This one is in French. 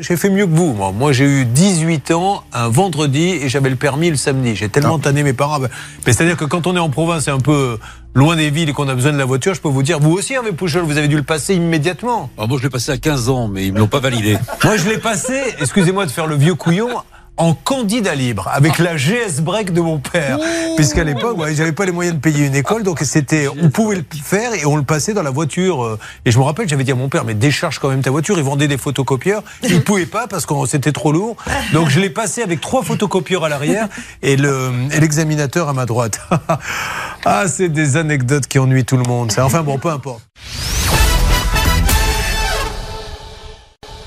j'ai fait mieux que vous. Moi, moi j'ai eu 18 ans un vendredi et j'avais le permis le samedi. J'ai tellement Ah. tanné mes parents. Mais c'est-à-dire que quand on est en province et un peu loin des villes et qu'on a besoin de la voiture, je peux vous dire, vous aussi, avec Pouchol, vous avez dû le passer immédiatement. Alors moi, je l'ai passé à 15 ans, mais ils me l'ont pas validé. Moi, je l'ai passé, excusez-moi de faire le vieux couillon, en candidat libre, avec la GS Break de mon père. Puisqu'à l'époque, ouais, j'avais pas les moyens de payer une école, donc c'était, on pouvait le faire et on le passait dans la voiture. euh, Et je me rappelle, j'avais dit à mon père, mais décharge quand même ta voiture. Il vendait des photocopieurs. Il pouvait pas parce que c'était trop lourd. Donc je l'ai passé avec trois photocopieurs à l'arrière et le, et l'examinateur à ma droite. ah, c'est des anecdotes qui ennuient tout le monde. ça. Enfin bon, peu importe.